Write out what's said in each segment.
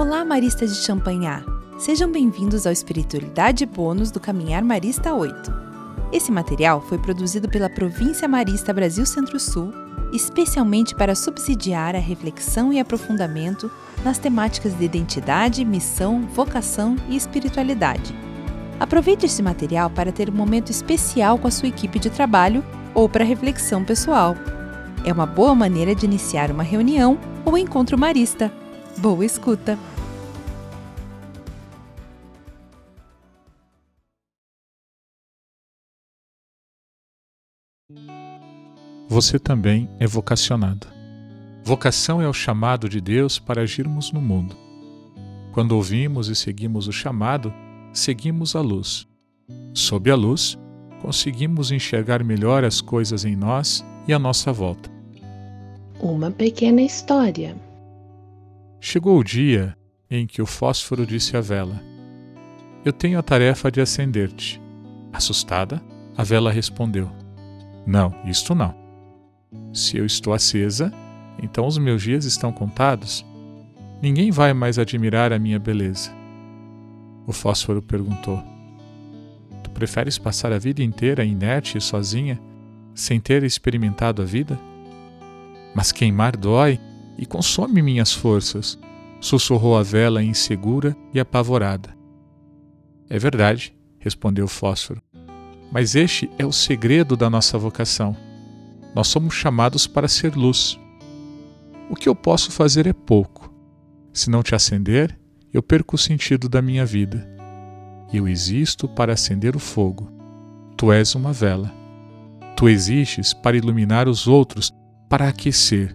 Olá, maristas de Champanhar! Sejam bem-vindos ao Espiritualidade Bônus do Caminhar Marista 8. Esse material foi produzido pela Província Marista Brasil Centro-Sul, especialmente para subsidiar a reflexão e aprofundamento nas temáticas de identidade, missão, vocação e espiritualidade. Aproveite esse material para ter um momento especial com a sua equipe de trabalho ou para reflexão pessoal. É uma boa maneira de iniciar uma reunião ou encontro marista. Boa escuta! Você também é vocacionado. Vocação é o chamado de Deus para agirmos no mundo. Quando ouvimos e seguimos o chamado, seguimos a luz. Sob a luz, conseguimos enxergar melhor as coisas em nós e à nossa volta. Uma pequena história. Chegou o dia em que o fósforo disse à vela: Eu tenho a tarefa de acender-te. Assustada, a vela respondeu: Não, isto não. Se eu estou acesa, então os meus dias estão contados. Ninguém vai mais admirar a minha beleza. O fósforo perguntou: Tu preferes passar a vida inteira inerte e sozinha, sem ter experimentado a vida? Mas queimar dói e consome minhas forças, sussurrou a vela insegura e apavorada. É verdade, respondeu o fósforo. Mas este é o segredo da nossa vocação. Nós somos chamados para ser luz. O que eu posso fazer é pouco. Se não te acender, eu perco o sentido da minha vida. Eu existo para acender o fogo. Tu és uma vela. Tu existes para iluminar os outros, para aquecer,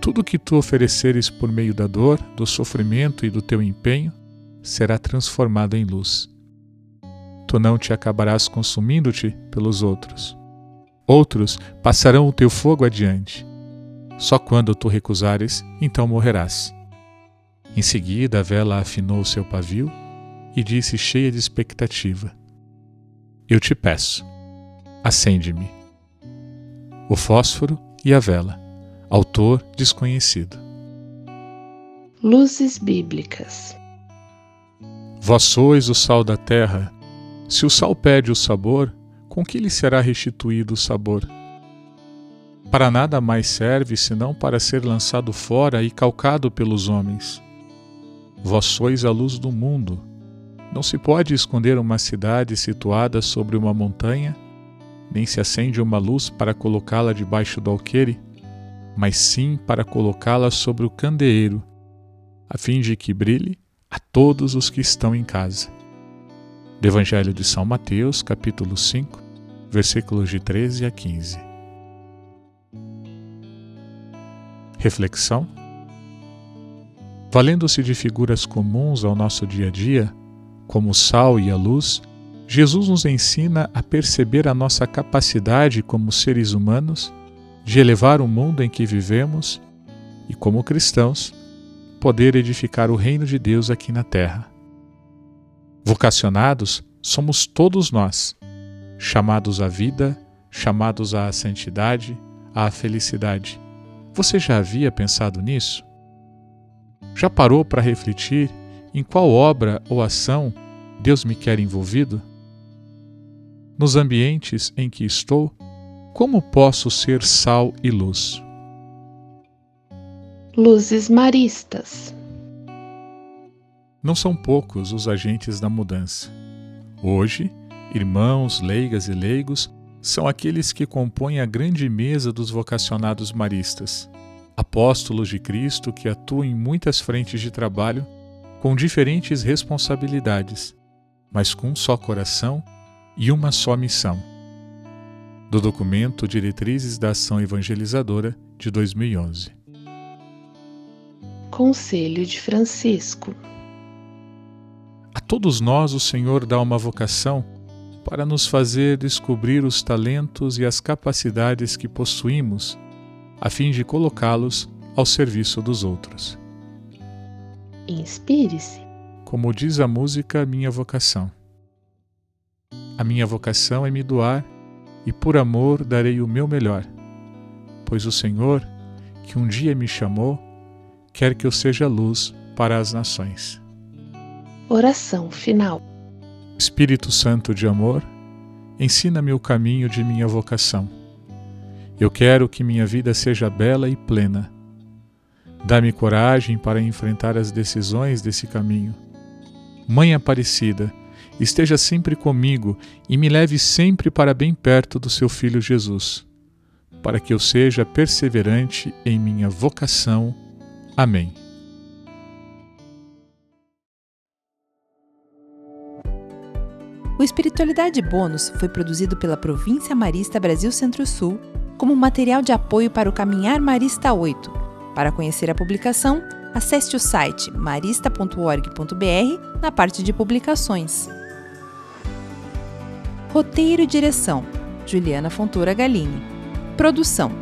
tudo que tu ofereceres por meio da dor, do sofrimento e do teu empenho será transformado em luz. Tu não te acabarás consumindo-te pelos outros. Outros passarão o teu fogo adiante. Só quando tu recusares, então morrerás. Em seguida, a vela afinou seu pavio e disse, cheia de expectativa: Eu te peço, acende-me. O fósforo e a vela Autor desconhecido. Luzes Bíblicas Vós sois o sal da terra. Se o sal perde o sabor, com que lhe será restituído o sabor? Para nada mais serve senão para ser lançado fora e calcado pelos homens. Vós sois a luz do mundo. Não se pode esconder uma cidade situada sobre uma montanha, nem se acende uma luz para colocá-la debaixo do alqueire mas sim para colocá-la sobre o candeeiro, a fim de que brilhe a todos os que estão em casa. Do Evangelho de São Mateus, capítulo 5, versículos de 13 a 15. Reflexão: Valendo-se de figuras comuns ao nosso dia a dia, como o sal e a luz, Jesus nos ensina a perceber a nossa capacidade como seres humanos de elevar o mundo em que vivemos e, como cristãos, poder edificar o reino de Deus aqui na terra. Vocacionados somos todos nós, chamados à vida, chamados à santidade, à felicidade. Você já havia pensado nisso? Já parou para refletir em qual obra ou ação Deus me quer envolvido? Nos ambientes em que estou, como posso ser sal e luz? Luzes maristas. Não são poucos os agentes da mudança. Hoje, irmãos, leigas e leigos são aqueles que compõem a grande mesa dos vocacionados maristas, apóstolos de Cristo que atuam em muitas frentes de trabalho com diferentes responsabilidades, mas com um só coração e uma só missão do documento Diretrizes da Ação Evangelizadora de 2011. Conselho de Francisco todos nós o Senhor dá uma vocação para nos fazer descobrir os talentos e as capacidades que possuímos, a fim de colocá-los ao serviço dos outros. Inspire-se. Como diz a música, minha vocação. A minha vocação é me doar e por amor darei o meu melhor. Pois o Senhor, que um dia me chamou, quer que eu seja luz para as nações. Oração final. Espírito Santo de amor, ensina-me o caminho de minha vocação. Eu quero que minha vida seja bela e plena. Dá-me coragem para enfrentar as decisões desse caminho. Mãe Aparecida, esteja sempre comigo e me leve sempre para bem perto do seu Filho Jesus, para que eu seja perseverante em minha vocação. Amém. O Espiritualidade Bônus foi produzido pela Província Marista Brasil Centro-Sul como material de apoio para o Caminhar Marista 8. Para conhecer a publicação, acesse o site marista.org.br na parte de publicações. Roteiro e direção: Juliana Fontoura Galini. Produção: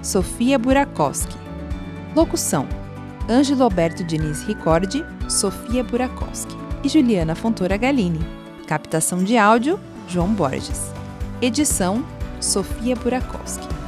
Sofia Burakowski. Locução: Ângelo Alberto Diniz Ricordi, Sofia Burakowski e Juliana Fontoura Galini. Captação de áudio: João Borges. Edição: Sofia Burakowski.